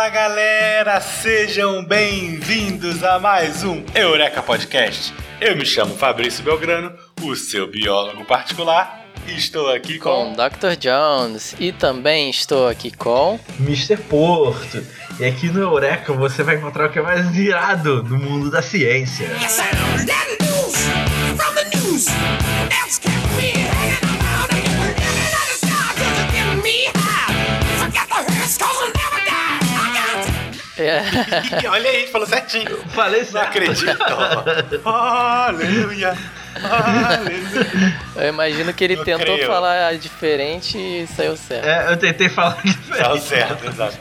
Fala galera, sejam bem-vindos a mais um Eureka Podcast. Eu me chamo Fabrício Belgrano, o seu biólogo particular, e estou aqui com com. Dr. Jones e também estou aqui com Mr. Porto. E aqui no Eureka você vai encontrar o que é mais irado no mundo da ciência. Sound É, Olha aí, falou certinho. Falei Não certo. acredito. Aleluia. Eu imagino que ele Eu tentou creio. falar diferente e saiu certo. É, eu tentei falar diferente. certo, exato.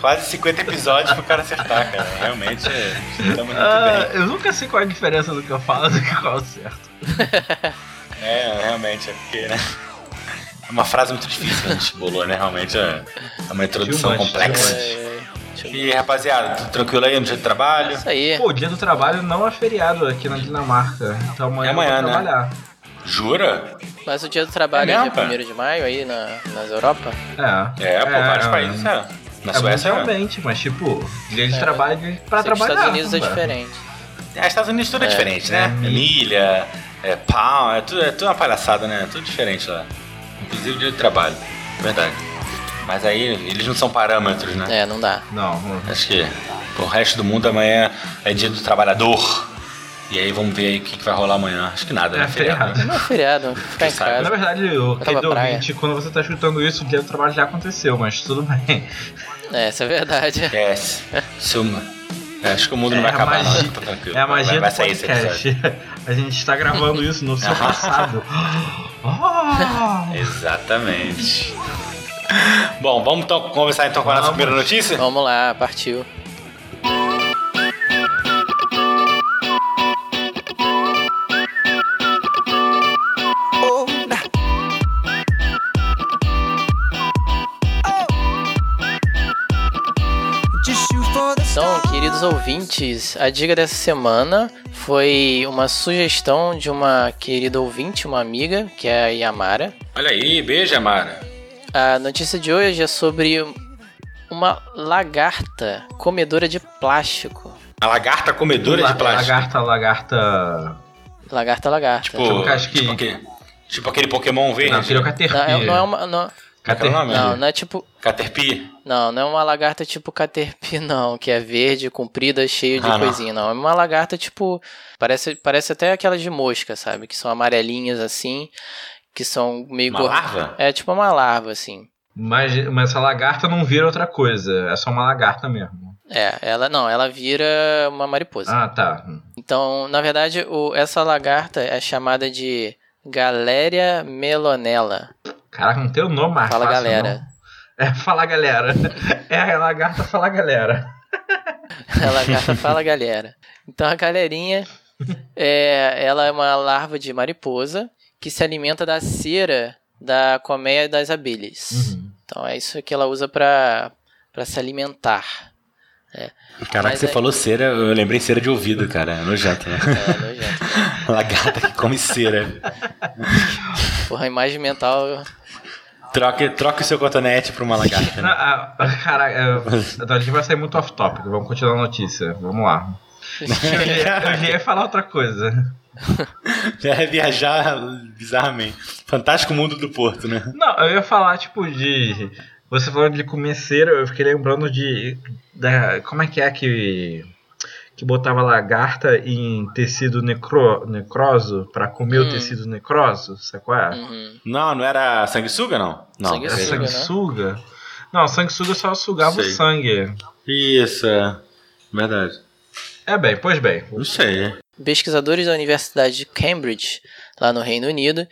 Quase 50 episódios pro cara acertar, cara. Realmente, é, estamos muito Ah, bem. eu nunca sei qual é a diferença do que eu falo do que qual é o certo. É, realmente, é porque, né? É uma frase muito difícil que a gente bolou, né? Realmente é é uma introdução complexa. É, E rapaziada, tudo tranquilo aí no dia de trabalho? Isso aí. Pô, o dia do trabalho não é feriado aqui na Dinamarca. Então amanhã, É amanhã, eu vou né? trabalhar. Jura? Mas o dia do trabalho É é, dia cara? 1 de maio aí na, nas Europa? É. É, pô, vários países, é. Na É Suécia, é. mundialmente, mas tipo, dia de É. trabalho é pra Sei que trabalhar. Estados Unidos é velho. diferente. É, Estados Unidos tudo é, diferente, né? É. É milha, é pau, é tudo, é tudo uma palhaçada, né? Tudo diferente lá. Inclusive dia de trabalho. Verdade. Mas aí eles não são parâmetros, né? É, não dá. Não, não. Acho que pro resto do mundo amanhã é dia do trabalhador. E aí vamos ver aí o que, que vai rolar amanhã. Acho que nada, É né? feriado. Não é feriado, ficar em sabe. Na casa. verdade, o querido ouvinte, quando você tá escutando isso, o dia do trabalho já aconteceu, mas tudo bem. É, isso é verdade. É, o- é, acho que o mundo não vai É acabar, magia- não. Tá tranquilo. É a magia vai, vai do sair esse episódio. podcast. A gente está gravando isso no seu passado. Oh! Exatamente. Bom, vamos então conversar então com a nossa Vamos. primeira notícia? Vamos lá, partiu. Então, queridos ouvintes, a dica dessa semana foi uma sugestão de uma querida ouvinte, uma amiga, que é a Yamara. Olha aí, beijo, Amara. A notícia de hoje é sobre uma lagarta comedora de plástico. A lagarta comedora de plástico. Lagarta, lagarta. Lagarta, lagarta. Tipo, Tipo casquinha. tipo, aquele, tipo aquele Pokémon verde. Não, é o Não, é, não é uma. Não, é nome? não, não é tipo. Caterpie. Não, não é uma lagarta tipo Caterpie, não, que é verde, comprida, cheio de Ah, não. coisinha, não. É uma lagarta tipo. Parece, parece até aquelas de mosca, sabe? Que são amarelinhas assim, que são meio Uma gor- larva? É tipo uma larva, assim. Mas, mas essa lagarta não vira outra coisa. É só uma lagarta mesmo. É, ela não, ela vira uma mariposa. Ah, tá. Então, na verdade, o, essa lagarta é chamada de Galéria melonella. Caraca, não tem o nome mais Fala, fácil, galera. não. É, fala galera. É a lagarta, fala galera. A lagarta fala galera. Então a galerinha, é, ela é uma larva de mariposa que se alimenta da cera da colmeia das abelhas. Uhum. Então é isso que ela usa para para se alimentar. Caraca, Mas você é- falou cera, eu lembrei cera de ouvido, cara. É nojento, né? É, nojento. lagarta que come cera. Porra, a imagem mental. Troque, troque o seu cotonete pra uma lagarta. Né? ah, ah, Caraca, então a gente vai sair muito off-topic. Vamos continuar a notícia. Vamos lá. Eu ia, eu ia falar outra coisa. É viajar bizarramente. Fantástico mundo do Porto, né? Não, eu ia falar, tipo, de. Você falando de comer cera, eu fiquei lembrando de. Da, como é que é que. Que botava lagarta em tecido necro, necroso pra comer Hum. o tecido necroso? Sabe qual é? Uhum. Não, não era sanguessuga, não? Não. Sanguessuga. É Sanguessuga, né? Não, sanguessuga só sugava Sei. o sangue. Isso, é. Verdade. É bem, pois bem. Não sei. Pesquisadores da Universidade de Cambridge, lá no Reino Unido,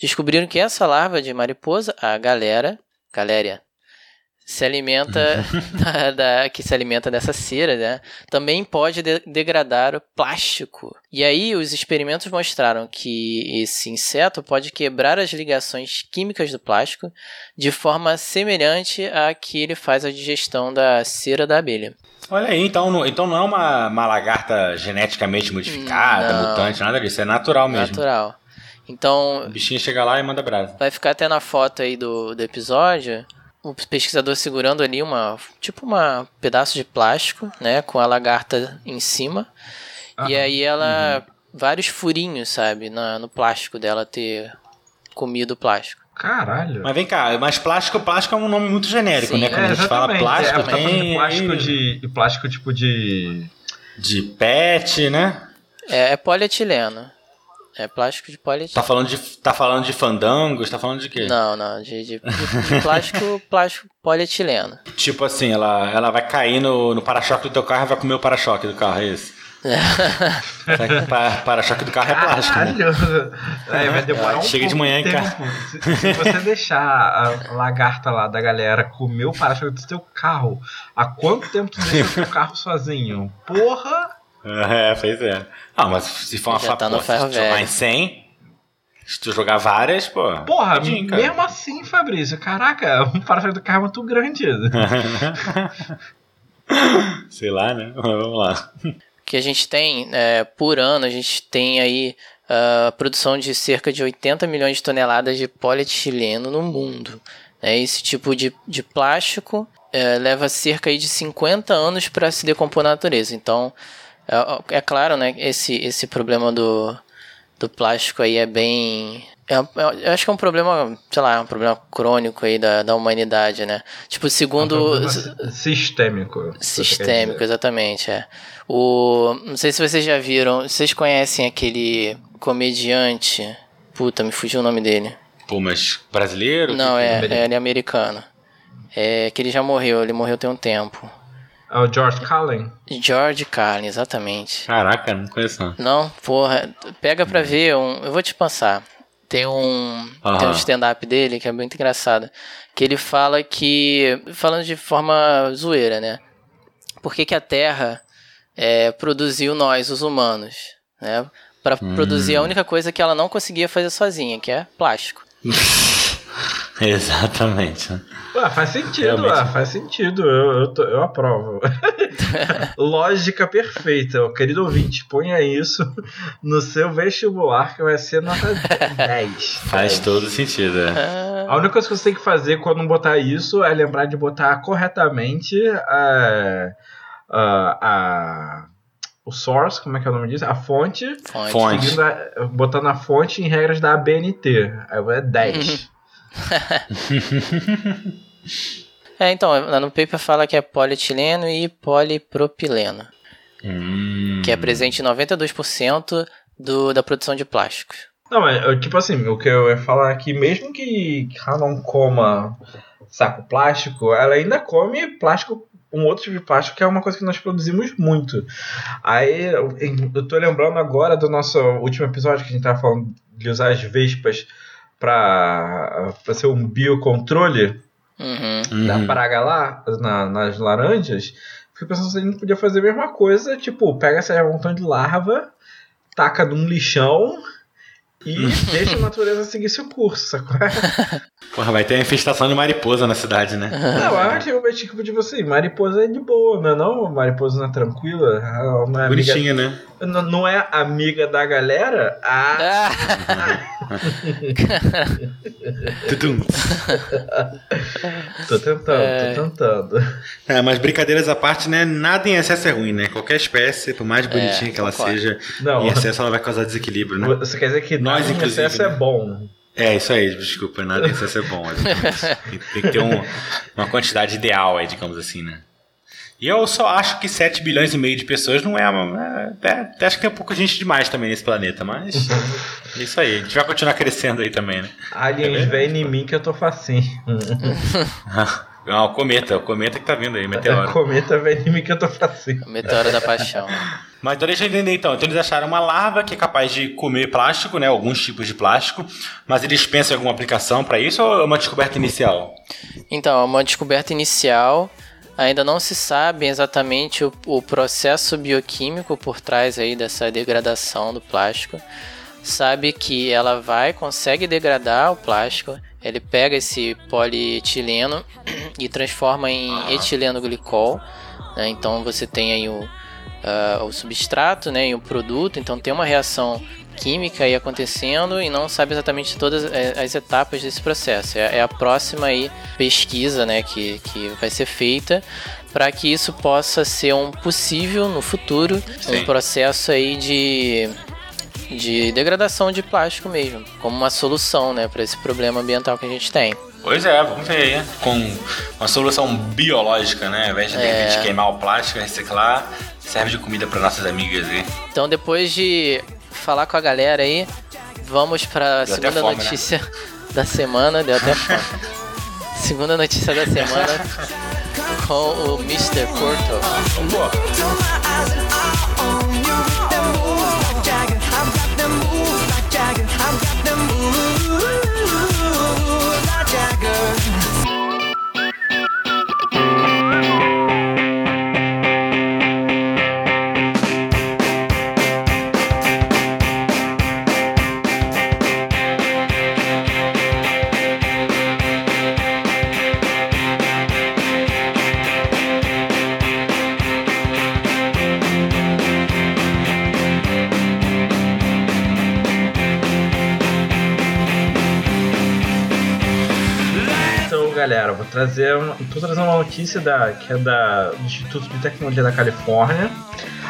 descobriram que essa larva de mariposa, a galera, galéria, se alimenta da, da- que se alimenta dessa cera, né? Também pode de- degradar o plástico. E aí os experimentos mostraram que esse inseto pode quebrar as ligações químicas do plástico de forma semelhante a que ele faz a digestão da cera da abelha. Olha aí, então, não- então não é uma, uma lagarta geneticamente modificada, Não. mutante, nada disso. É natural mesmo. Natural. Então, O bichinho chega lá e manda brasa. Vai ficar até na foto aí do, do episódio o pesquisador segurando ali uma tipo uma pedaço de plástico, né, com a lagarta em cima. E aí ela vários furinhos, sabe, na, no plástico dela ter comido o plástico. Caralho. Mas vem cá, mas plástico, plástico é um nome muito genérico, Sim. né? Quando É, a gente fala plástico, é, tá falando de tem plástico de, de plástico tipo de. de pet, né? É, é polietileno. É plástico de Tá polietileno. falando de, tá falando de fandangos, tá falando de quê? Não, não, de, de- de plástico, plástico polietileno. Tipo assim, ela, ela vai cair no, no para-choque do teu carro e vai comer o para-choque do carro, é isso? Será que o pa- para-choque do carro é plástico, né? Caralho! É, vai demorar um Chega de manhã em casa. Se, se você deixar a lagarta lá da galera comer o para-choque do seu carro, há quanto tempo tu deixa o seu carro sozinho? Porra! É, pois é. Ah, mas se for uma Já tá se em 100, se tu jogar várias, pô. Porra, cara. mesmo assim, Fabrício, caraca, um para-choque do carro é muito grande. Sei lá, né? Vamos lá. Que a gente tem é, por ano, a gente tem aí a produção de cerca de 80 milhões de toneladas de polietileno no mundo. né? Esse tipo de, de plástico é, leva cerca aí de 50 anos para se decompor na natureza. Então, é, é claro, né, esse, esse problema do, do plástico aí é bem. É- é- eu acho que é um problema, sei lá, é um problema crônico aí da, da humanidade, né? Tipo, segundo. É um sistêmico. quer Sistêmico, exatamente, é. O, não sei se vocês já viram, vocês conhecem aquele comediante, puta, me fugiu o nome dele. Pô, mas brasileiro? Não, Que- é, é, ele é americano. É que ele já morreu, ele morreu tem um tempo. É o George Carlin? George Carlin, exatamente. Caraca, não conheço não. Não, porra, pega pra ver, um, eu vou te passar. Tem um, Aham. tem um stand-up dele que é muito engraçado. Que ele fala que, falando de forma zoeira, né? Por que, que a Terra é, produziu nós, os humanos, né? Pra produzir a única coisa que ela não conseguia fazer sozinha, que é plástico. Exatamente. Ué, faz sentido, ué, faz sentido. Eu, eu, tô- eu aprovo. Lógica perfeita. Querido ouvinte, ponha isso no seu vestibular que vai ser nota 10. Faz 10. todo sentido, é. Ah, A única coisa que você tem que fazer quando botar isso é lembrar de botar corretamente a, a, a- o source, como é que é o nome disso? A fonte, fonte. A- botando a fonte em regras da ABNT. Aí é 10. É, então, lá no paper fala que é polietileno e polipropileno, Hum. que é presente em 92% do, da produção de plásticos. Não, mas eu, tipo assim, o que eu ia falar aqui, mesmo que ela não coma saco plástico, ela ainda come plástico, um outro tipo de plástico que é uma coisa que nós produzimos muito. Aí eu, eu tô lembrando agora do nosso último episódio que a gente tava falando de usar as vespas pra, pra ser um biocontrole Uhum. da Uhum. praga lá, na- nas laranjas. Fiquei pensando se a gente podia fazer a mesma coisa, tipo, pega essa montão de larva, taca num lixão e deixa a natureza seguir seu curso, sacou? Porra, vai ter infestação de mariposa na cidade, né? Não, eu acho que tipo, tipo assim, mariposa é de boa, não é não? Mariposa não é tranquila, ela não é amiga, Bonitinha, né? Não, é amiga da galera? Ah, Tudum. tô tentando, É. tô tentando. É, mas brincadeiras à parte, né? Nada em excesso é ruim, né? Qualquer espécie, por mais bonitinha que ela concordo. seja, Não, em excesso ela vai causar desequilíbrio, né? você quer dizer que Nós, nós, em excesso né? é bom. É, isso aí, desculpa, nada em excesso é bom. Tem, tem que ter um- uma quantidade ideal aí, digamos assim, né? E eu só acho que 7 bilhões e meio de pessoas não é uma. é, até, até acho que tem um pouco gente demais também nesse planeta, mas. é isso aí, a gente vai continuar crescendo aí também, né? Aliens, É vem em mim que eu tô facinho. Ah, o cometa, o cometa que tá vindo aí, É, meteoro. cometa vem em mim que eu tô facinho. meteora da paixão. Mas então deixa eu entender então. Então eles acharam uma larva que é capaz de comer plástico, né? Alguns tipos de plástico. Mas eles pensam em alguma aplicação para isso ou é uma descoberta inicial? Então, é uma descoberta inicial. Ainda não se sabe exatamente o, o processo bioquímico por trás aí dessa degradação do plástico. Sabe que ela vai, consegue degradar o plástico. Ele pega esse polietileno e transforma em etileno glicol. né? Então você tem aí o, ah, o substrato né, e o produto. Então tem uma reação química aí acontecendo e não sabe exatamente todas é, as etapas desse processo. É, é a próxima aí pesquisa, né, que, que vai ser feita para que isso possa ser um possível no futuro, Sim. um processo aí de de degradação de plástico mesmo, como uma solução, né, para esse problema ambiental que a gente tem. Pois é, vamos ver aí. Com uma solução biológica, né? Ao invés de, de É. repente, queimar o plástico, reciclar, serve de comida para nossas amigas aí. Então, depois de falar com a galera aí, vamos para segunda fome, né? notícia da semana. Deu até fome. segunda notícia da semana com o Mr. Porto. Galera, vou trazer, uma- tô trazendo uma notícia da, que é da, do Instituto de Tecnologia da Califórnia.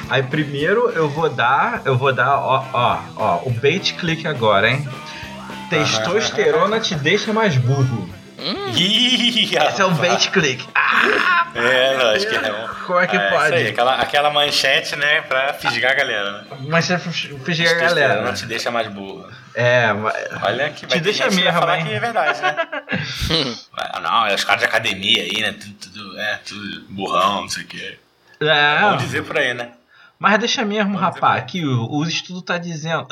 Aí primeiro eu vou dar, eu vou dar, ó, ó, ó, o bait click agora, hein? Testosterona te deixa mais burro. Ih, Esse é um bait click. Ah, É, lógico que é. como é que é, pode? Aí, aquela, aquela manchete, né, pra fisgar a galera, né? Mas você fingir a galera. te deixa mais burro. É, mas- Olha que vai Te deixa gente que vai mesmo, falar hein? que é verdade, né? Não, é os caras de academia aí, né? Tudo, tudo, é, tudo burrão, não sei o quê. é, Vamos dizer por aí, né? Mas deixa mesmo, rapaz, que o, o estudo tá dizendo.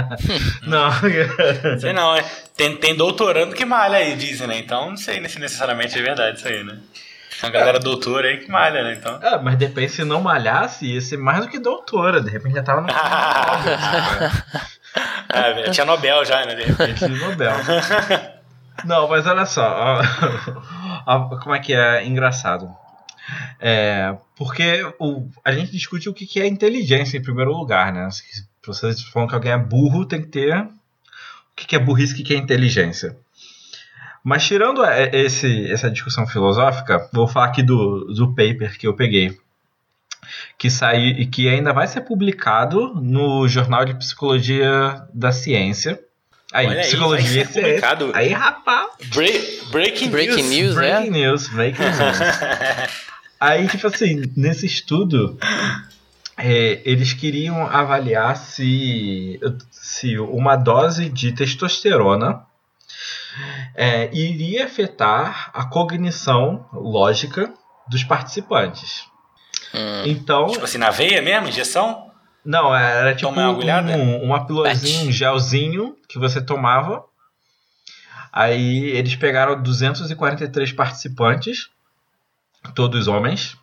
não, Sei não, é. Tem, tem doutorando que malha aí, dizem, né? Então não sei se necessariamente é verdade isso aí, né? Tem uma galera doutora aí que malha, né? Então. É, mas de repente se não malhasse, ia ser mais do que doutora. De repente já tava no Ah, tinha Nobel já, né? de repente. Prêmio Nobel. Não, mas olha só. como é que é engraçado. É, porque o, a gente discute o que que é inteligência em primeiro lugar, né? Se vocês falam que alguém é burro, tem que ter o que que é burrice e o que que é inteligência. Mas tirando é, esse, essa discussão filosófica, vou falar aqui do, do paper que eu peguei. Que saiu e que ainda vai ser publicado no Jornal de Psicologia da Ciência. Aí, Olha aí, psicologia ciência. publicado. Aí, rapaz, Break, breaking, Breaking news, breaking é? news, breaking news. Aí, tipo assim, nesse estudo, é, eles queriam avaliar se, se uma dose de testosterona é, iria afetar a cognição lógica dos participantes. Hum, Então, Tipo assim, na veia mesmo, injeção? não, era tipo uma agulhada? um, uma Patch. um gelzinho que você tomava. Aí eles pegaram 243 participantes, todos homens,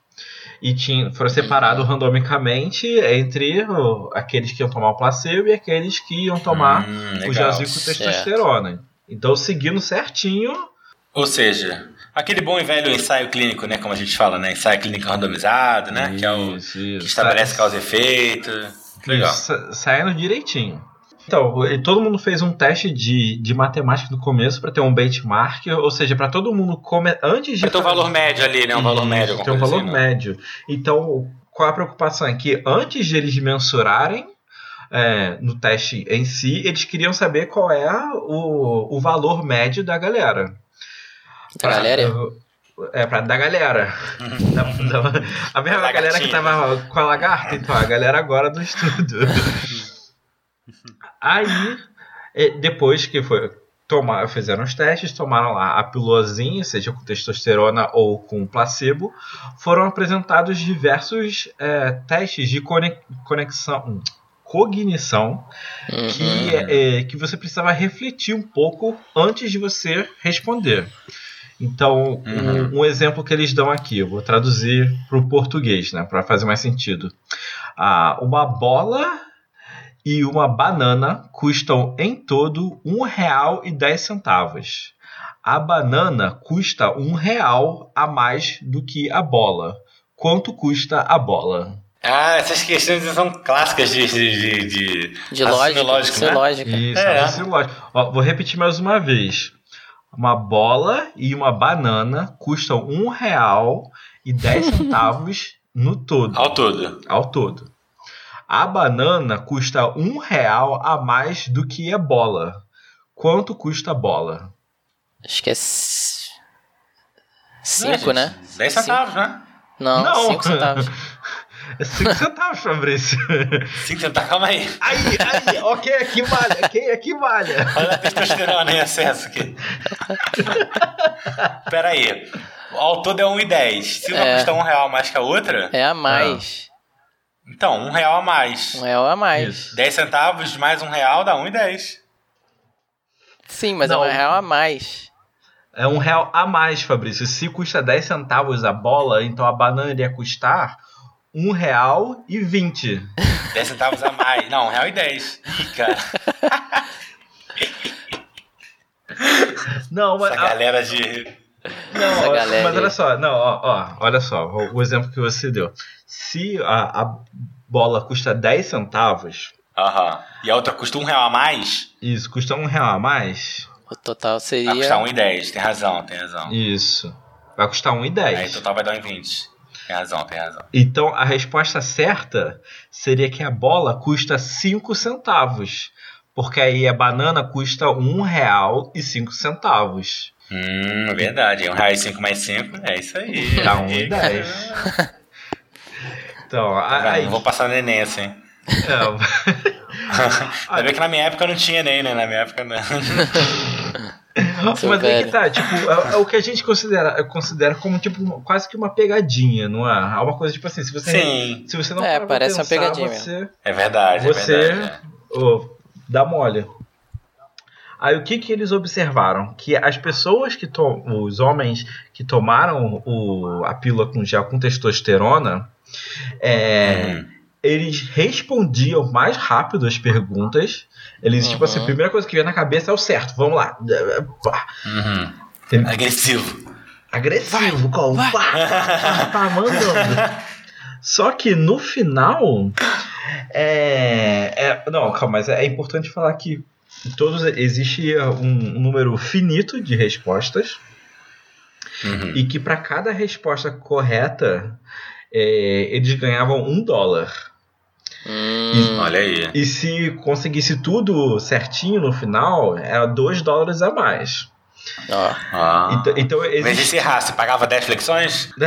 e tinha, foram separados randomicamente entre aqueles que iam tomar o placebo e aqueles que iam tomar Hum, o gelzinho com testosterona. Então, seguindo certinho, Ou seja, aquele bom e velho ensaio clínico, né? Como a gente fala, né? Ensaio clínico randomizado, né? que é o Isso, que isso. estabelece Sa- causa e efeito. Legal. sa- Saindo direitinho. Então, todo mundo fez um teste de, de matemática no começo para ter um benchmark, ou seja, para todo mundo come, antes de ter um valor médio ali, né? Um valor Isso, médio. Tem um valor assim, né? médio. Então, qual a preocupação? É que antes de eles mensurarem é, no teste em si, eles queriam saber qual é o, o valor médio da galera. da galera? É, pra, da galera. Da- da- a mesma Da galera que tava com a lagarta, então, a galera agora do estudo. Aí, eh, depois que foi tomar, fizeram os testes, tomaram lá a pílulazinha, seja com testosterona ou com placebo, foram apresentados diversos eh, testes de cone- conexão, cognição Uhum. que, é, é, que você precisava refletir um pouco antes de você responder. Então, um- Uhum. um, exemplo que eles dão aqui, eu vou traduzir para o português, né, para fazer mais sentido. Ah, uma bola e uma banana custam em todo um real e dez centavos. A banana custa um real a mais do que a bola. Quanto custa a bola? Ah, essas questões são clássicas de, de, de, de, lógica, lógico, isso é né? lógica. Isso, É. é. raciocínio lógico. Ó, vou repetir mais uma vez. Uma bola e uma banana custam um real e 10 centavos no todo, Ao todo. ao todo. A banana custa um real a mais do que a bola. Quanto custa a bola? Acho que é. c- Cinco, né? 10 centavos, né? Não, Não. cinco centavos. É 5 centavos, Fabrício. 5 centavos, calma aí. Aí, aí, ok, aqui vale, ok, aqui vale. Olha a testosterona em excesso aqui. Pera aí. Ao todo é 1,10. Se uma É. custa 1 real mais que a outra, É a mais. Então 1 real a mais. Um real a mais. Isso. 10 centavos mais 1 real dá 1,10. Sim, mas Não. é um real a mais. É um real a mais, Fabrício. Se custa 10 centavos a bola, então a banana iria custar um real e 20. 10 centavos a mais. Não, 1 real e 10. Ih, cara. Não, mas, Essa galera de. não, Essa ó, galera mas olha só, não, ó, ó, olha só, o, o exemplo que você deu. Se a, a bola custa 10 centavos, Aham. E a outra custa 1 real a mais, isso custa um real a mais, O total vai custar seria. 1,10. Tem razão, tem razão. isso vai custar Aí o 1,10. total vai dar 1,20. Tem razão, tem razão. Então a resposta certa seria que a bola custa 5 centavos. Porque aí a banana custa um real e 5 centavos. Hum, é verdade. 1 real e 5 mais 5. É isso aí. Dá um e dez. Então, Tá aí. Não vou passar no Enem assim. é, Ainda bem que na minha época não tinha Enem, né? Na minha época não. Mas aí velho. que tá, tipo, é, é o que a gente considera, considera como tipo uma- quase que uma pegadinha, não é? É uma coisa tipo assim, se você Sim, se você não É, parece uma pensar, pegadinha você, é verdade. Você- É verdade. ô, dá mole. Aí o que que eles observaram? Que as pessoas que to os homens que tomaram o, a pílula com gel com testosterona, é, Hum. eles respondiam mais rápido as perguntas. Eles, tipo assim, a Uhum. primeira coisa que vem na cabeça é o certo, vamos lá. Uhum. Tem- Agressivo. Agressivo, qual? Pá, pá, mandando. Só que no final. É, é- não, calma, mas é importante falar que todos existe um, um número finito de respostas Uhum. e que para cada resposta correta é, eles ganhavam um dólar. Hum, Olha aí. E se conseguisse tudo certinho no final, era dois dólares a mais. ó. Ah. Então, então Mas existe e se errasse? Pagava 10 flexões?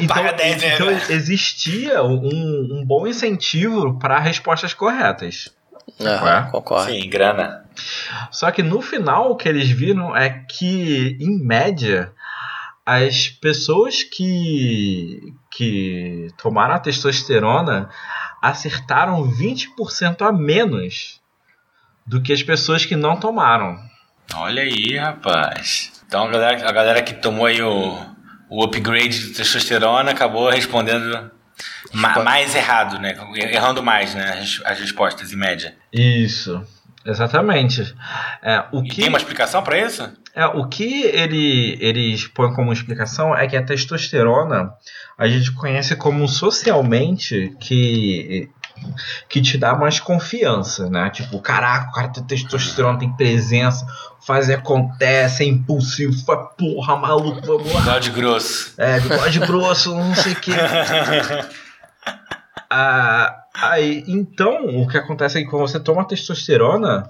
Então, Paga 10, né, então existia um, um bom incentivo para respostas corretas. Aham, É? concordo. Sim, grana. Só que no final o que eles viram é que, em média, as pessoas que, que tomaram a testosterona acertaram 20% a menos do que as pessoas que não tomaram. Olha aí, rapaz. Então a galera, a galera que tomou aí o, o upgrade de testosterona acabou respondendo ma- mais errado, né? Errando mais, né? As, as respostas em média. Isso, exatamente. É, o E que... tem uma explicação pra isso? É, o que ele, eles põem como explicação é que a testosterona a gente conhece como socialmente que, que te dá mais confiança, né? Tipo, caraca, o cara tem testosterona, tem presença, faz e acontece, é impulsivo, faz porra, maluco, vamos lá. Bigode grosso. É, bigode grosso, não sei o que. Ah, aí, então, o que acontece é que quando você toma testosterona,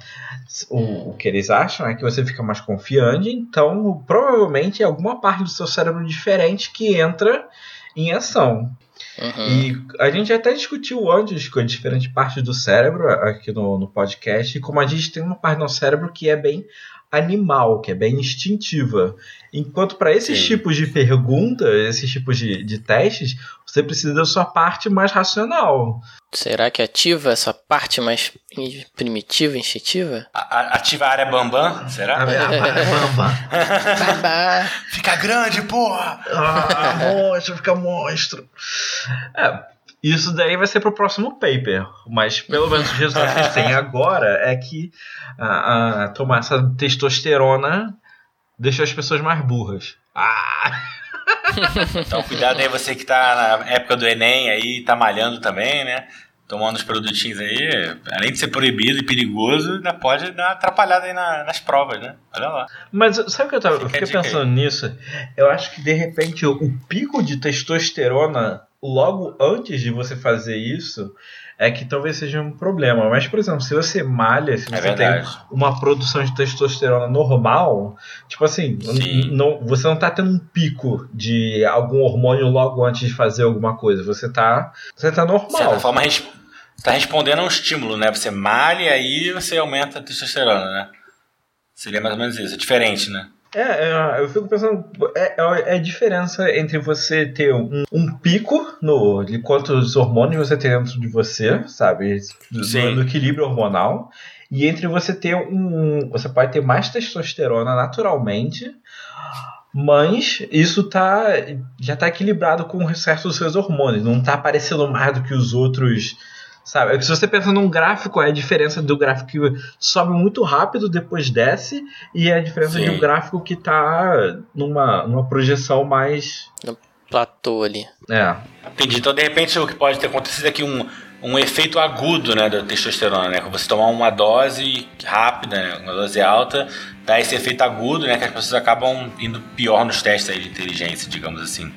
o, o que eles acham é que você fica mais confiante, então provavelmente é alguma parte do seu cérebro diferente que entra em ação. Uhum. E a gente até discutiu antes com diferentes partes do cérebro aqui no, no podcast, e como a gente tem uma parte do nosso cérebro que é bem animal, que é bem instintiva. Enquanto para esses Sim. tipos de perguntas, esses tipos de, de testes, você precisa da sua parte mais racional. Será que ativa essa parte mais primitiva, instintiva? A- a- Ativa a área bambam, A será? minha- Bamba. Babá. Fica grande, porra! Ah, monstro, fica monstro. É, isso daí vai ser pro próximo paper. Mas pelo menos os resultados que a gente tem agora é que a, a- tomar essa testosterona deixa as pessoas mais burras. Ah! Então cuidado aí você que tá na época do Enem aí, tá malhando também, né? Tomando os produtinhos aí, além de ser proibido e perigoso, ainda pode dar uma atrapalhada aí na- nas provas, né? Olha lá. Mas sabe o que eu, tava, eu fiquei dica aí. pensando nisso? Eu acho que de repente o, o pico de testosterona logo antes de você fazer isso é que talvez seja um problema. Mas, por exemplo, se você malha, se É você tem verdade. uma produção de testosterona normal, tipo assim, não, você não tá tendo um pico de algum hormônio logo antes de fazer alguma coisa. Você tá, você tá De certa normal. forma, res- tá respondendo a um estímulo, né? Você malha e aí você aumenta a testosterona, né? Seria mais ou menos isso. É diferente, né? É, é, eu fico pensando, é, é a diferença entre você ter um, um pico no, de quantos hormônios você tem dentro de você, sabe? Do, equilíbrio hormonal. E entre você ter um. Você pode ter mais testosterona naturalmente, mas isso tá, já tá equilibrado com o resto dos seus hormônios. Não tá aparecendo mais do que os outros. Sabe? É que Se você pensa num gráfico, é a diferença do gráfico que sobe muito rápido, depois desce, e é a diferença de Sim. um gráfico que tá numa, numa projeção mais. Platô ali. É. Entendi. Então, de repente, o que pode ter acontecido é que um, um efeito agudo né, da testosterona, né? Quando você tomar uma dose rápida, né, uma dose alta, dá esse efeito agudo, né? Que as pessoas acabam indo pior nos testes aí de inteligência, digamos assim.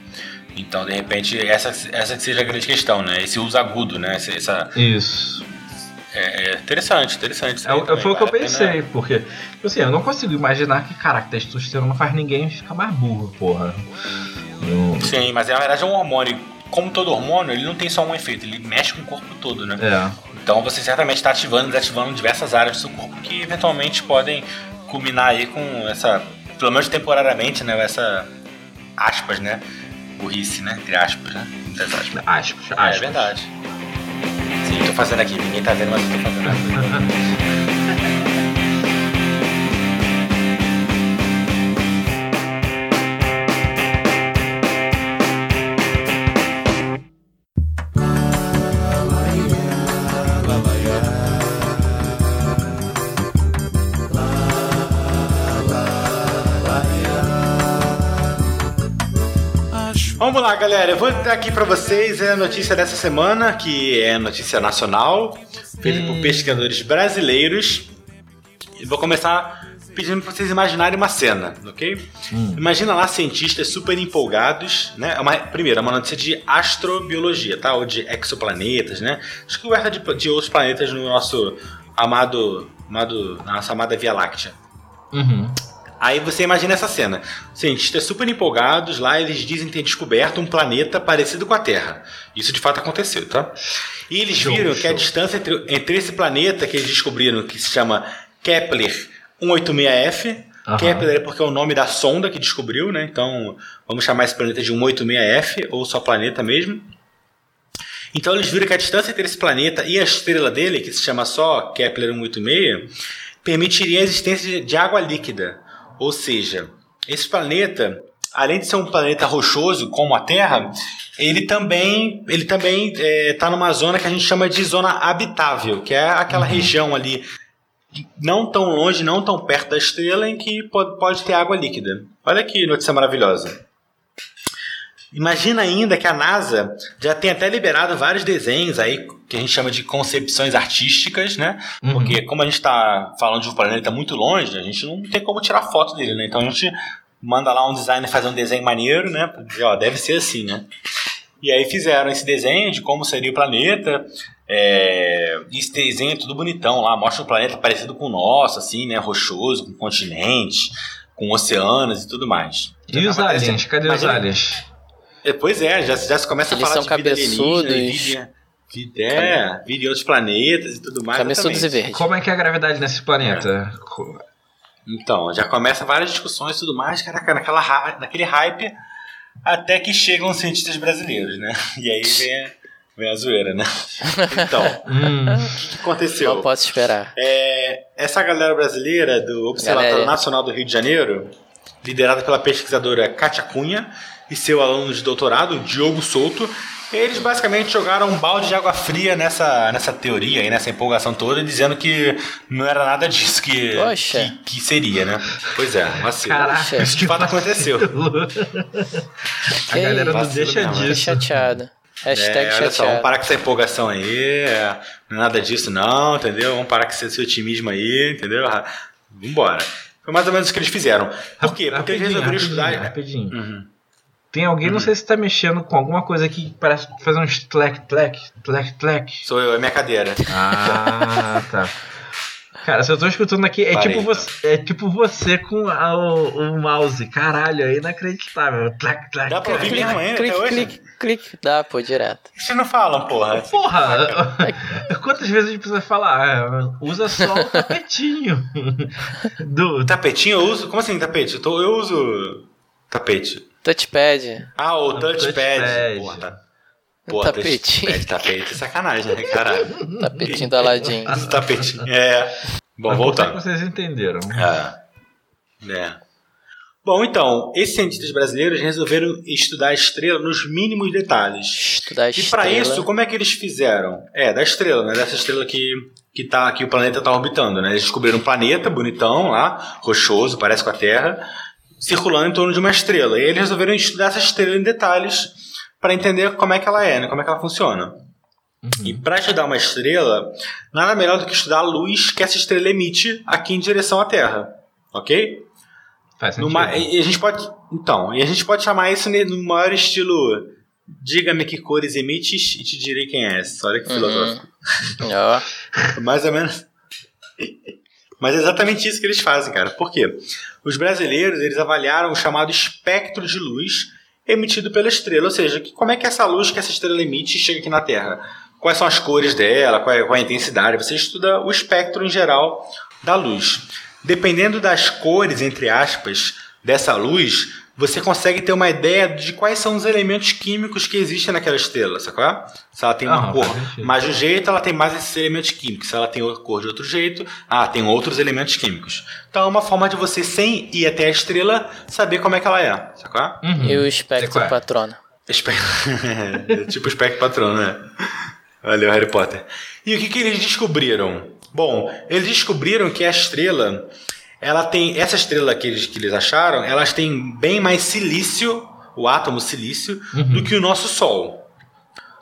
Então, de repente, essa, essa que seja a grande questão, né? Esse uso agudo, né? Essa, essa- Isso. é, é interessante, interessante. É, é, também, foi o que eu pensei, porque, tipo assim, eu não consigo imaginar que, cara, testosterona faz ninguém ficar mais burro, porra. Eu- Sim, mas na verdade é um hormônio. Como todo hormônio, ele não tem só um efeito, ele mexe com o corpo todo, né? É. Então você certamente está ativando e desativando diversas áreas do seu corpo que eventualmente podem culminar aí com essa, pelo menos temporariamente, né? Essa aspas, né? Burrice, né? Entre aspas, né? Muitas aspas. Aspas, É, aspas. é verdade. Sim, tô fazendo aqui, ninguém tá vendo, mas eu tô fazendo. Vamos lá, galera. Eu vou dar aqui pra vocês a notícia dessa semana, que é notícia nacional, feita por Hum. pesquisadores brasileiros. E vou começar pedindo pra vocês imaginarem uma cena, ok? Hum. Imagina lá cientistas super empolgados, né? É uma, primeiro, é uma notícia de astrobiologia, tá? Ou de exoplanetas, né? Descoberta de, de outros planetas no nosso amado, amado, na nossa amada Via Láctea. Uhum. Aí você imagina essa cena. Cientistas super empolgados lá, eles dizem ter descoberto um planeta parecido com a Terra. Isso de fato aconteceu, tá? E eles Show, viram que a show. distância entre, entre esse planeta que eles descobriram, que se chama Kepler 186F, Aham. Kepler é porque é o nome da sonda que descobriu, né? Então vamos chamar esse planeta de 186F, ou só planeta mesmo. Então eles viram que a distância entre esse planeta e a estrela dele, que se chama só Kepler 186, permitiria a existência de água líquida. Ou seja, esse planeta, além de ser um planeta rochoso como a Terra, ele também ele também está numa zona que a gente chama de zona habitável, que é aquela região ali não tão longe, não tão perto da estrela, em que pode, pode ter água líquida. Olha que notícia maravilhosa. Imagina ainda que a NASA já tem até liberado vários desenhos aí que a gente chama de concepções artísticas, né? Uhum. Porque como a gente está falando de um planeta muito longe, a gente não tem como tirar foto dele, né? Então a gente manda lá um designer fazer um desenho maneiro, né? Dizer, ó, deve ser assim, né? E aí fizeram esse desenho de como seria o planeta. É, esse desenho é tudo bonitão lá, mostra um planeta parecido com o nosso, assim, né? Rochoso, com continentes, com oceanos e tudo mais. E os Já tá aliens? Cadê os aliens? É, pois é, já, já se começa Eles a falar são de vida cabeçudos. alienígena, vida, vida, é, vida em outros planetas e tudo mais. Cabeçudos e verdes. Como é que é a gravidade nesse planeta? Co- Então, já começa várias discussões e tudo mais, caraca, naquela, naquele hype, até que chegam os cientistas brasileiros, né? E aí vem a, vem a zoeira, né? Então, Hum, o que aconteceu? Não posso esperar. É, essa galera brasileira do Observatório Galera. Nacional do Rio de Janeiro, liderada pela pesquisadora Kátia Cunha e seu aluno de doutorado, Diogo Souto, Eles basicamente jogaram um balde de água fria nessa, nessa teoria aí, nessa empolgação toda, dizendo que não era nada disso que, que, que seria, né? Pois é, vacilo. Caraca, Isso de fato aconteceu. A galera não deixa mesmo, disso. chateado. Hashtag É, olha só, vamos parar com essa empolgação aí, é, não é nada disso não, entendeu? Vamos parar com esse otimismo aí, entendeu? Ah, Vambora. Foi mais ou menos o que eles fizeram. Por quê? Porque eles resolveram rapidinho, estudar... Rapidinho. Uhum. Tem alguém, não sei se tá mexendo com alguma coisa aqui que parece fazer uns tlec, tlec, tlec, tlec. Sou eu, é minha cadeira. Ah, tá. Cara, se eu tô escutando aqui, é Parei, tipo, você, é tipo você com a- o, o mouse. Caralho, é inacreditável. Tlec, tlec, Dá pra ouvir tlec. mesmo ainda até Clique, hoje? clique, clique. Dá, pô, direto. Por que Vocês não falam, porra. Porra! Quantas vezes a gente precisa falar? Ah, Usa só o tapetinho. Do, Tapetinho eu uso? Como assim tapete? Eu, tô- eu uso tapete. Touchpad. Ah, o touchpad. touchpad. Porra, tá. Tapetinho. touchpad, tapete, sacanagem, né, caralho? Tapetinho do Aladdin. Tapetinho. É. Bom, Mas voltando. é que vocês entenderam. É. É. Bom, então, esses cientistas brasileiros resolveram estudar a estrela nos mínimos detalhes. Estudar a E para estrela. isso, como é que eles fizeram? É, da estrela, né? Dessa estrela que, que, tá, que o planeta está orbitando, né? Eles descobriram um planeta bonitão lá, rochoso, parece com a Terra, circulando em torno de uma estrela. E eles resolveram estudar essa estrela em detalhes para entender como é que ela é, né? Como é que ela funciona. E para estudar uma estrela, nada melhor do que estudar a luz que essa estrela emite aqui em direção à Terra. Ok? Faz sentido. Numa, e e a gente pode. Então, e a gente pode chamar isso no maior estilo. Diga-me que cores emites e te direi quem é. Olha que Uhum. filosófico. Ó, Mais ou menos. Mas é exatamente isso que eles fazem, cara. Por quê? Os brasileiros eles avaliaram o chamado espectro de luz emitido pela estrela, ou seja, como é que essa luz que essa estrela emite chega aqui na Terra? Quais são as cores dela? Qual é, qual é a intensidade? Você estuda o espectro em geral da luz. Dependendo das cores, entre aspas, dessa luz, você consegue ter uma ideia de quais são os elementos químicos que existem naquela estrela, sacou? Se ela tem uma Ah, cor mais de um jeito, ela tem mais esses elementos químicos. Se ela tem outra cor de outro jeito, ah, tem outros elementos químicos. Então é uma forma de você, sem ir até a estrela, saber como é que ela é, sacou? Uhum. e o espectro é. patrono. Espe- tipo o espectro patrono, né? Valeu, Harry Potter. E o que, que eles descobriram? Bom, eles descobriram que a estrela, ela tem. Essa estrela que eles, que eles acharam, elas têm bem mais silício, o átomo silício, do que o nosso Sol.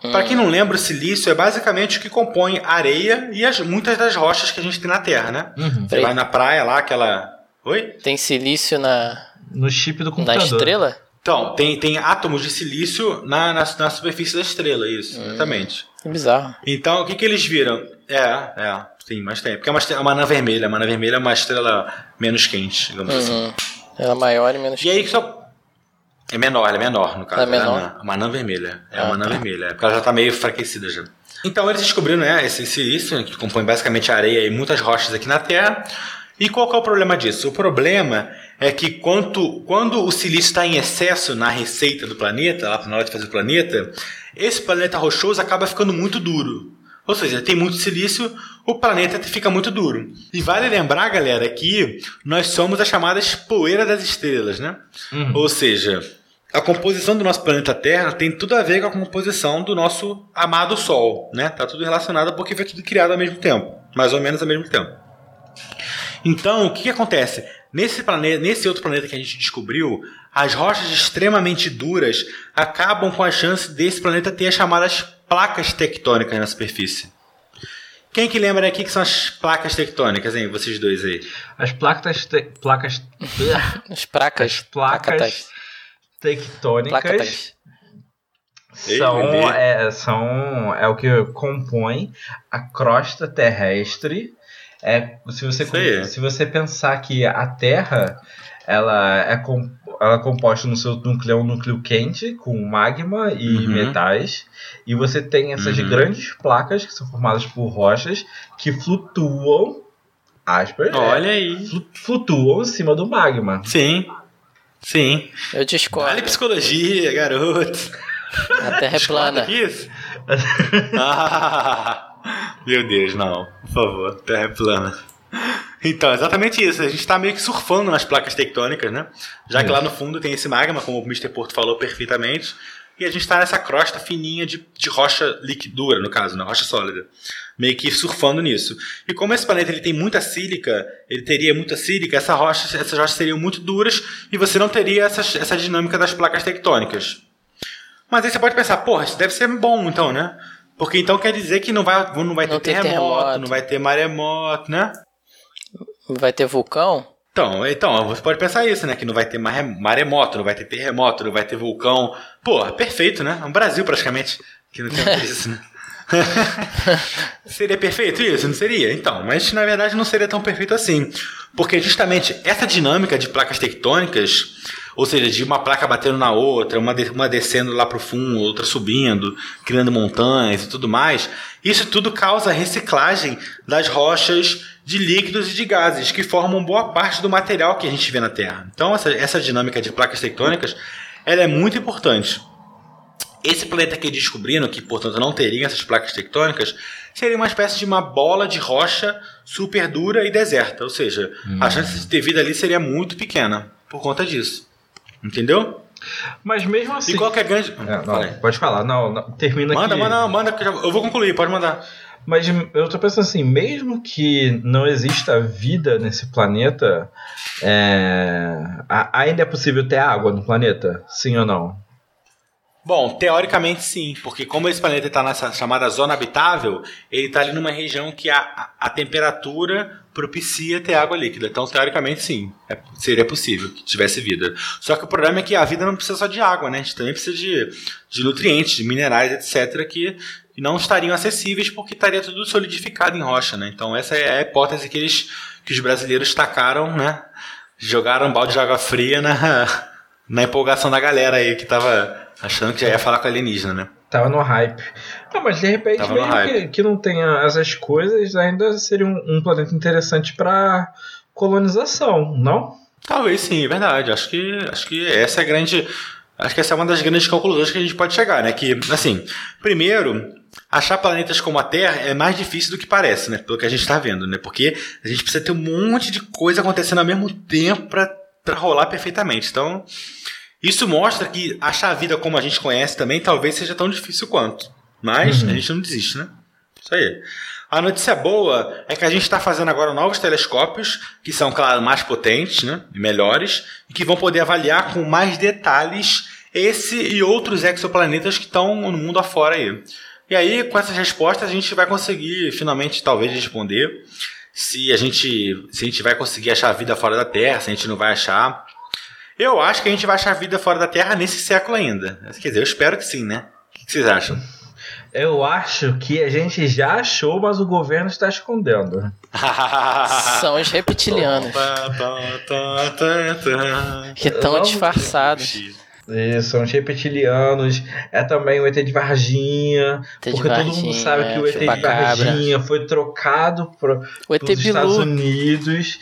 Para quem não lembra, o silício é basicamente o que compõe a areia e as, muitas das rochas que a gente tem na Terra, né? Uhum. Você vai na praia lá, aquela. Oi? Tem silício na, No chip do na computador. estrela? Então, tem, tem átomos de silício na, na, na superfície da estrela, isso, exatamente. Que bizarro. Então, o que, que eles viram? É, é, sim, mas tem. Porque é uma, estrela- uma anã vermelha. Uma anã vermelha é uma estrela menos quente, digamos assim. Uhum. Ela é maior e menos. E aí só. É menor, ela é menor, no caso. Ela é menor? Uma anã vermelha. É Ah, uma anã tá. vermelha. é Porque ela já tá meio enfraquecida já. Então eles descobriram, né, esse silício, que compõe basicamente areia e muitas rochas aqui na Terra. E qual que é o problema disso? O problema é que quanto, quando o silício está em excesso na receita do planeta, lá na hora de fazer o planeta, esse planeta rochoso acaba ficando muito duro. Ou seja, tem muito silício, o planeta fica muito duro. E vale lembrar, galera, que nós somos as chamadas poeira das estrelas, né? Uhum. Ou seja, a composição do nosso planeta Terra tem tudo a ver com a composição do nosso amado Sol, né? Tá tudo relacionado porque foi tudo criado ao mesmo tempo, mais ou menos ao mesmo tempo. Então, o que, que acontece? Nesse, planeta, nesse outro planeta que a gente descobriu, as rochas extremamente duras acabam com a chance desse planeta ter as chamadas placas tectônicas na superfície. Quem que lembra aqui que são as placas tectônicas, hein? Vocês dois aí. As placas. Te... placas. As placas. As placas tectônicas Placas. são, Ei, é, são. É o que compõe a crosta terrestre. É, se, você, aí. se você pensar que a Terra ela é, com, ela é composta no seu núcleo, é um núcleo quente, com magma e Uhum. metais, e você tem essas Uhum. grandes placas que são formadas por rochas que flutuam, aspas, Olha é, aí. flu- flutuam em cima do magma. Sim. Sim. Eu discordo. Vale psicologia, garoto. A Terra é plana. Isso? ah, meu Deus, não. Por favor, terra é plana. Então, exatamente isso. A gente está meio que surfando nas placas tectônicas, né? Já que lá no fundo tem esse magma, como o Mr. Porto falou perfeitamente. e a gente está nessa crosta fininha de, de rocha liquidura, no caso, né? rocha sólida. Meio que surfando nisso. E como esse planeta ele tem muita sílica, ele teria muita sílica, essa rocha, essas rochas seriam muito duras e você não teria essa, essa dinâmica das placas tectônicas. Mas aí você pode pensar, porra, isso deve ser bom então, né? Porque então quer dizer que não vai, não vai Não ter tem terremoto, terremoto. não vai ter maremoto, né? Vai ter vulcão? Então, então, você pode pensar isso, né? Que não vai ter mare- maremoto, não vai ter terremoto, não vai ter vulcão. Pô, perfeito, né? É um Brasil praticamente. Que não tem disso, né? seria perfeito isso? Não seria? Então, mas na verdade não seria tão perfeito assim. Porque justamente essa dinâmica de placas tectônicas, ou seja, de uma placa batendo na outra, uma, de- uma descendo lá pro fundo, outra subindo, criando montanhas e tudo mais, isso tudo causa reciclagem das rochas de líquidos e de gases, que formam boa parte do material que a gente vê na Terra. Então, essa, essa dinâmica de placas tectônicas ela é muito importante. Esse planeta que descobriram, que portanto não teria essas placas tectônicas, seria uma espécie de uma bola de rocha super dura e deserta. Ou seja, a chance de ter vida ali seria muito pequena por conta disso. Entendeu? Mas mesmo assim. E qual que é a grande. É, não, pode falar, não, não, termina Manda, aqui. manda, manda, que eu vou concluir, pode mandar. Mas eu tô pensando assim, mesmo que não exista vida nesse planeta, é, ainda é possível ter água no planeta? Sim ou não? Bom, teoricamente sim, porque como esse planeta está nessa chamada zona habitável, ele está ali numa região que a, a temperatura propicia ter água líquida. Então, teoricamente sim, é- seria possível que tivesse vida. Só que o problema é que a vida não precisa só de água, né? A gente também precisa de, de nutrientes, de minerais, etc., que não estariam acessíveis porque estaria tudo solidificado em rocha, né? Então, essa é a hipótese que, eles, que os brasileiros tacaram, né? Jogaram um balde de água fria na, na empolgação da galera aí que tava achando que já ia falar com alienígena, né? Tava no hype. Não, mas de repente, Tava mesmo que, que não tenha essas coisas, ainda seria um, um planeta interessante pra colonização, não? Talvez sim, é verdade. Acho que, acho que essa é a grande. Acho que essa é uma das grandes conclusões que a gente pode chegar, né? Que, assim, primeiro, achar planetas como a Terra é mais difícil do que parece, né? Pelo que a gente está vendo, né? Porque a gente precisa ter um monte de coisa acontecendo ao mesmo tempo para rolar perfeitamente. Então, isso mostra que achar a vida como a gente conhece também talvez seja tão difícil quanto. Mas Uhum. a gente não desiste, né? Isso aí. A notícia boa é que a gente está fazendo agora novos telescópios, que são, claro, mais potentes né, e melhores, e que vão poder avaliar com mais detalhes esse e outros exoplanetas que estão no mundo afora aí. E aí, com essas respostas, a gente vai conseguir finalmente, talvez, responder se a gente, se a gente vai conseguir achar vida fora da Terra, se a gente não vai achar. Eu acho que a gente vai achar vida fora da Terra nesse século ainda. Quer dizer, eu espero que sim, né? O que vocês acham? Eu acho que a gente já achou, mas o governo está escondendo. São os reptilianos. Que estão disfarçados. E são os reptilianos, é também o ET de Varginha, ET de porque todo mundo Varginha, sabe que o ET de. Varginha foi trocado para os Estados. Unidos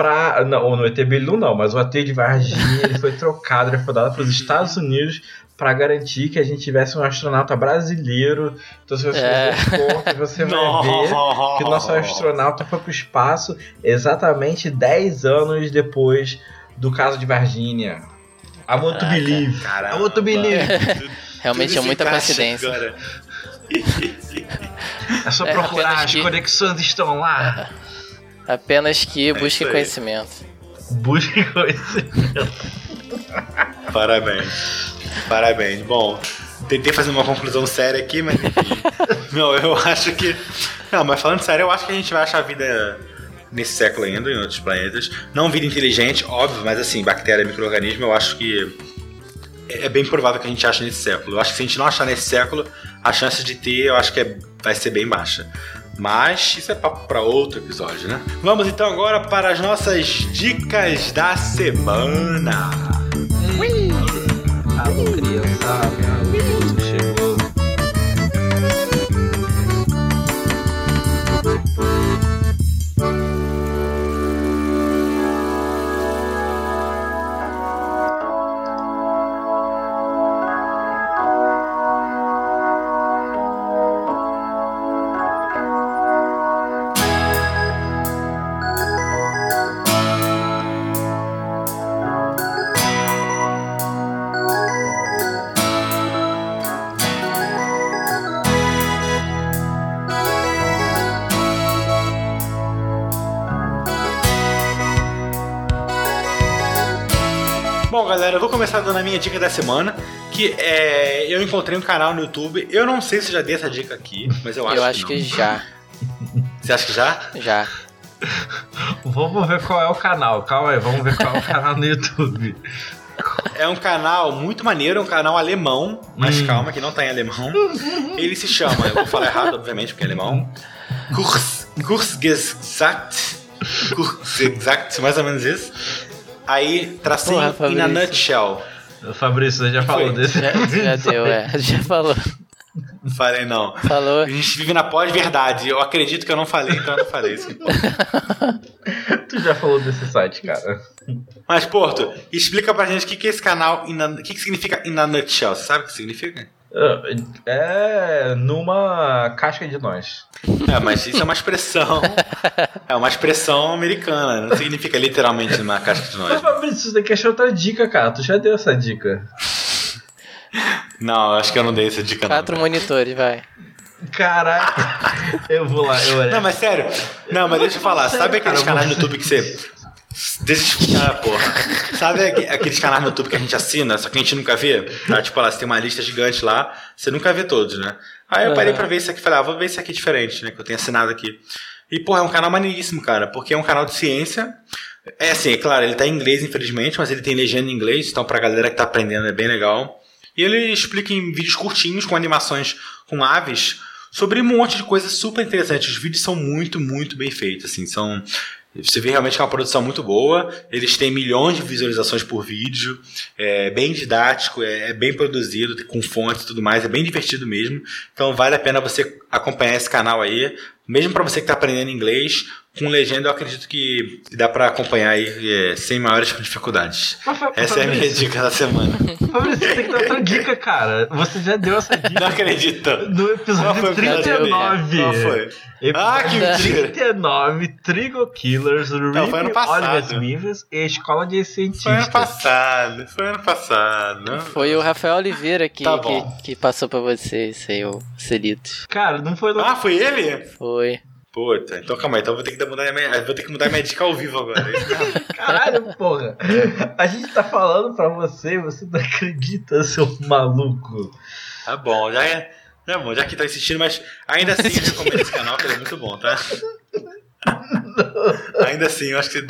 para não, ou no ET Bilu não, mas o ET de Varginha ele foi trocado, ele foi dado para os Estados Unidos para garantir que a gente tivesse um astronauta brasileiro. Então se você É. contas, você vai ver que o nosso astronauta foi para o espaço exatamente 10 anos depois do caso de Varginha. I want to believe. Caramba. I want to believe. Realmente é muita coincidência. É só É, procurar, as que- conexões estão lá. Apenas que busque isso aí. conhecimento. Busque conhecimento. Parabéns. Parabéns. Bom, tentei fazer uma conclusão séria aqui, mas enfim. Não, eu acho que. Não, mas falando sério, eu acho que a gente vai achar vida nesse século ainda, em outros planetas. Não vida inteligente, óbvio, mas assim, bactéria, micro-organismo, eu acho que é bem provável que a gente ache nesse século. Eu acho que se a gente não achar nesse século, a chance de ter, eu acho que é- vai ser bem baixa. Mas isso é papo para outro episódio, né? Vamos então agora para as nossas dicas da semana. Alô, criançada. Galera, eu vou começar dando a minha dica da semana, que é eu encontrei um canal no YouTube. Eu não sei se já dei essa dica aqui, mas eu acho Eu que acho não. que já. Você acha que já? Já. Vamos ver qual é o canal. Calma aí, vamos ver qual é o canal no YouTube. É um canal muito maneiro, é um canal alemão, mas Hum. calma que não tá em alemão. Ele se chama, eu vou falar errado, obviamente, porque é alemão. Kurs, Kursgesagt. Kursgesagt, mais ou menos isso. Aí, tracinho Porra, in a Fabrício. nutshell. Fabrício, você já falou Foi. desse? Já, já deu, é. Já falou. Falei não. Falou. A gente vive na pós-verdade. Eu acredito que eu não falei, então eu não falei isso. Tu já falou desse site, cara. Mas, Porto, explica pra gente o que, que é esse canal, o que, que significa in a nutshell. Você sabe o que significa? É numa casca de nós. É, mas isso é uma expressão. É uma expressão americana. Não significa literalmente numa casca de Mas, nós. Fabrício, você tem que achar outra dica, cara. Tu já deu essa dica. Não, acho que eu não dei essa dica, não. Quatro monitores, vai. Caraca. Eu vou lá, eu olhei. Não, mas sério. Não, mas deixa eu falar. Sabe aqueles canais no YouTube que você. Deixa eu explicar, porra. Sabe aqu- aqueles canais no YouTube que a gente assina, só que a gente nunca vê? Tá? Tipo, lá, você tem uma lista gigante lá, você nunca vê todos, né? Aí eu parei pra ver isso aqui e falei, ah, vou ver isso aqui diferente, né? Que eu tenho assinado aqui. E, porra, é um canal maneiríssimo, cara, porque é um canal de ciência. É assim, é claro, ele tá em inglês, infelizmente, mas ele tem legenda em inglês, então pra galera que tá aprendendo é bem legal. E ele explica em vídeos curtinhos, com animações com aves, sobre um monte de coisas super interessantes. Os vídeos são muito, muito bem feitos, assim, são... Você vê realmente que é uma produção muito boa. Eles têm milhões de visualizações por vídeo. É bem didático, é, é bem produzido, com fontes e tudo mais. É bem divertido mesmo. Então vale a pena você acompanhar esse canal aí. Mesmo para você que está aprendendo inglês, com legenda eu acredito que dá para acompanhar aí é, sem maiores dificuldades. Mas, Essa é a minha dica da semana. Fabrício, você tem que dar outra dica, cara. Você já deu essa dica Não acredito. no Qual episódio dei? 39. Qual foi? Ah, que Episódio mentira. 39, Trigo Killers, Não, foi ano Rick passado. Oliver Smithers e a Escola de Foi ano Cientistas. passado. Foi ano passado. Não? Foi o Rafael Oliveira que, Tá que, que passou pra você, isso aí, o Celitos. Cara, não foi... Ah, foi ele? Foi. Puta, então calma aí, então vou ter que mudar minha, vou ter que mudar minha dica ao vivo agora. Caralho, porra. A gente tá falando pra você, você não acredita, seu maluco. Tá bom, já é. Tá bom, já que tá insistindo, mas ainda assim eu recomendo esse canal, que ele é muito bom, tá? ainda assim, eu acho que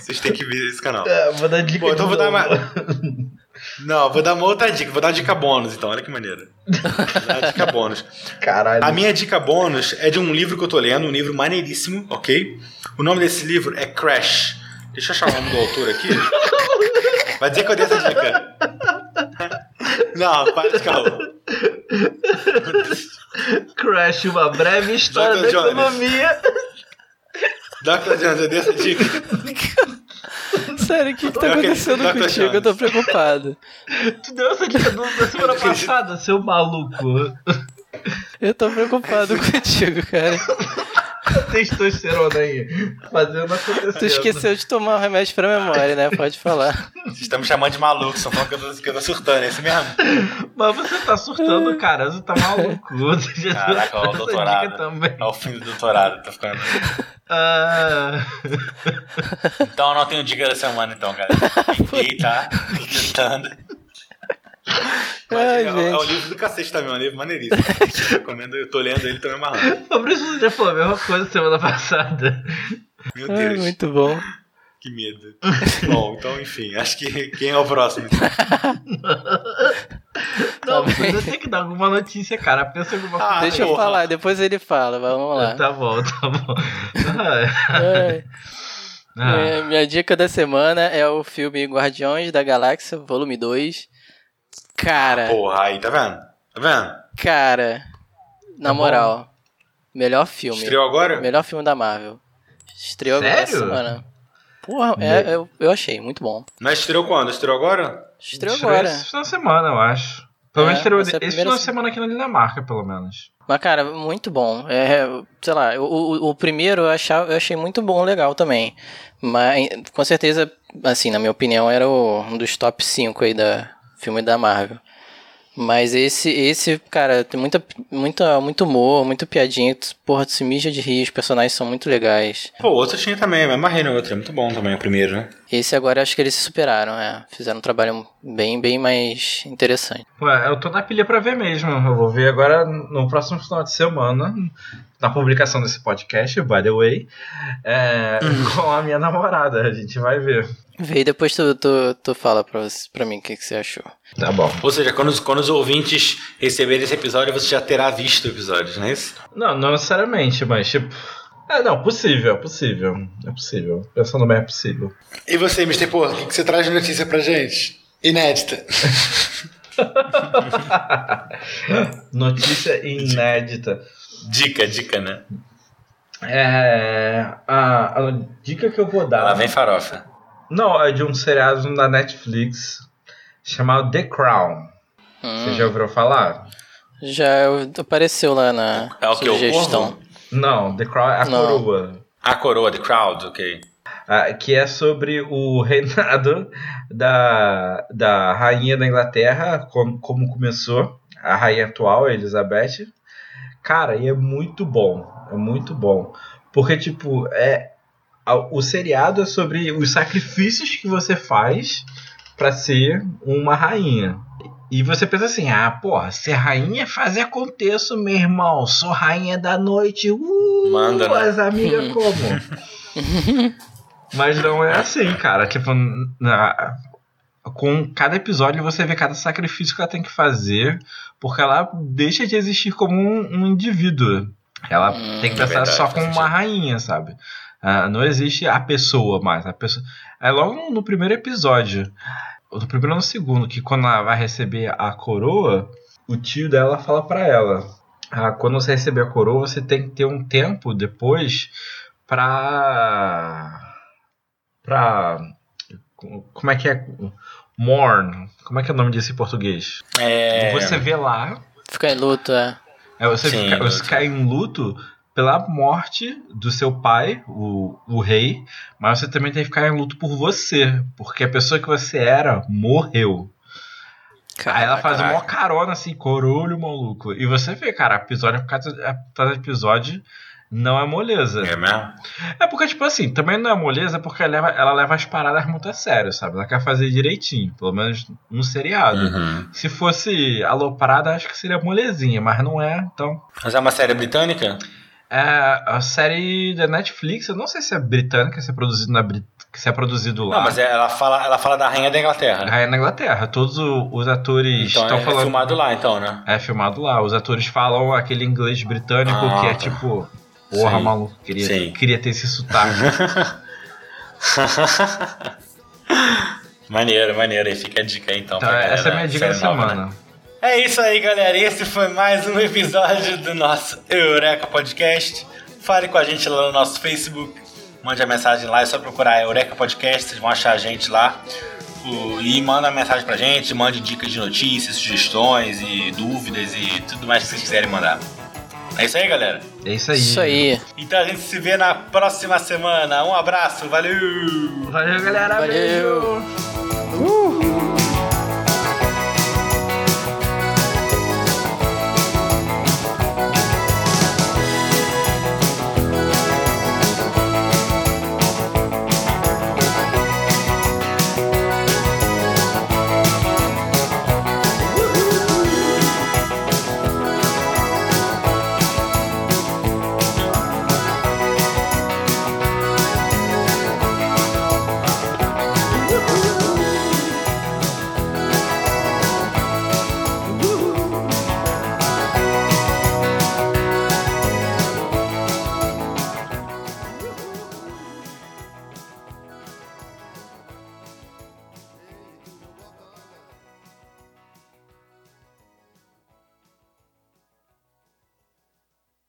vocês têm que ver esse canal. É, vou dar dica Bom, então vou dar uma. Não, vou dar uma outra dica, vou dar uma dica bônus então, olha que maneiro. Vou dar uma dica bônus. Caralho. A minha dica bônus é de um livro que eu tô lendo, um livro maneiríssimo, ok? O nome desse livro é Crash. Deixa eu achar o nome do autor aqui. Vai dizer que eu dei essa dica. Não, para caô. Crash, uma breve história Dr. da Jones. economia. Dr. Jones, eu dei essa dica. Sério, o que, que tá acontecendo contigo? Eu tô preocupado. Tu deu essa dica do- da semana passada, seu maluco. Eu tô preocupado contigo, cara. Testosterona aí. Fazendo acontecer. Tu esqueceu de tomar o remédio pra memória, né? Pode falar. Vocês estão me chamando de maluco, estão falando que eu tô, que eu tô surtando, é isso mesmo? Mas você tá surtando, cara. Você tá maluco. Você Caraca, ó, o doutorado. também. É o fim do doutorado, tô ficando. Ah, Então eu não tenho dica da semana, então, cara. Tentei, tá? Tô tentando. Ai, é, o- é o gente. livro do cacete também, é um livro maneiríssimo. Recomendo, eu tô lendo ele, me amarrando. Fabrício, você já falou a mesma coisa semana passada. Meu Ai, Deus, muito bom. que medo. Bom, então, enfim, acho que quem é o próximo? então? Não, Tá você bem. tem que dar alguma notícia, cara. Pensa em alguma Ah, coisa. Deixa eu porra. falar, depois ele fala, vamos lá. Tá bom, tá bom. Ai. Ah, É, minha dica da semana é o filme Guardiões da Galáxia, volume 2. Cara, Porra, aí, tá vendo? Tá vendo? cara, na Tá bom. moral, melhor filme. Estreou agora? Melhor filme da Marvel. Estreou agora Sério? semana. Porra, é, eu, eu achei, muito bom. Mas estreou quando? Estreou agora? Estreou estreou agora. Esse final de semana, eu acho. Pelo menos É, estreou essa é a esse primeira final de se- semana aqui na Dinamarca, pelo menos. Mas, cara, muito bom. É, sei lá, o, o, o primeiro eu, achava, eu achei muito bom, legal também. Mas, com certeza, assim, na minha opinião, era o- um dos top 5 aí da filme da Marvel. Mas esse, esse, cara, tem muita, muita, muito humor, muito piadinha. Porra, tu se mija de rir, os personagens são muito legais. Pô, o outro tinha também, mas amarrei no outro. É muito bom também, o primeiro, né? Esse agora acho que eles se superaram, é. Fizeram um trabalho bem, bem mais interessante. Ué, eu tô na pilha pra ver mesmo. Eu vou ver agora no próximo final de semana, na publicação desse podcast, by the way, é, com a minha namorada. A gente vai ver. Vê e depois tu, tu, tu fala pra, você- pra mim o que, que você achou. Tá bom. Ou seja, quando os, quando os ouvintes receberem esse episódio, você já terá visto o episódio, não é isso? Não, não necessariamente, mas tipo. É, não, possível, é possível. É possível. Pensando bem, é possível. E você, Mr. Porra, o que, você traz de notícia pra gente? Inédita. Notícia inédita. Dica, dica, né? É. A, a dica que eu vou dar. Lá vem farofa. Não, é de um seriado da Netflix chamado The Crown. Hum, Você já ouviu falar? já apareceu lá na É o que, o sugestão. Não, The Crown a Não. coroa. A coroa, The Crowd, ok. Ah, que é sobre o reinado da, da rainha da Inglaterra, como, como começou, a rainha atual, a Elizabeth. Cara, e é muito bom, é muito bom. Porque, tipo, é, o seriado é sobre os sacrifícios que você faz pra ser uma rainha. E você pensa assim, ah, porra, ser rainha faz aconteça, meu irmão. Sou rainha da noite. Uh, Manda, né? as amigas como? Mas não é assim, cara. Tipo, na- com cada episódio você vê cada sacrifício que ela tem que fazer, porque ela deixa de existir como um, um indivíduo. Ela Hum, tem que é pensar verdade, só como uma rainha, sabe? Ah, não existe a pessoa mais. A pessoa... É logo no, no primeiro episódio, no primeiro ou no segundo, que quando ela vai receber a coroa, o tio dela fala pra ela: ah, quando você receber a coroa, você tem que ter um tempo depois pra. pra. Como é que é? Mourn. Como é que é o nome disso em português? É... Você vê lá. Ficar em luto, é. É, você, Sim, fica, você cai em luto pela morte do seu pai, o, o rei, mas você também tem que ficar em luto por você, porque a pessoa que você era morreu. Aí ela faz Caraca. uma carona assim, corolho maluco. E você vê, cara, episódio por causa cada episódio não é moleza. É mesmo? É porque, tipo assim, também não é moleza porque ela leva, ela leva as paradas muito a sério, sabe? Ela quer fazer direitinho, pelo menos no seriado. Uhum. Se fosse aloprada, acho que seria molezinha, mas não é, então. Mas é uma série britânica? É, a série da Netflix, eu não sei se é britânica, se é produzido, na, Brit- se é produzido lá. Não, mas é- ela, fala, ela fala da rainha da Inglaterra. É na Inglaterra. Todos os atores Então estão é falando. filmado lá, então, né? É filmado lá. Os atores falam aquele inglês britânico Ah, que é tá. tipo. Porra, Sim. maluco. Queria, Sim. queria ter esse sotaque. maneiro, maneiro. Aí fica a dica então. Então, essa é a minha dica da série nova, semana. né? É isso aí, galera. Esse foi mais um episódio do nosso Eureka Podcast. Fale com a gente lá no nosso Facebook. Mande a mensagem lá, é só procurar Eureka Podcast, vocês vão achar a gente lá. E manda uma mensagem pra gente, mande dicas de notícias, sugestões e dúvidas e tudo mais que vocês quiserem mandar. É isso aí, galera. É isso aí. Isso aí. Então a gente se vê na próxima semana. Um abraço, valeu! Valeu, galera. Valeu. Beijo.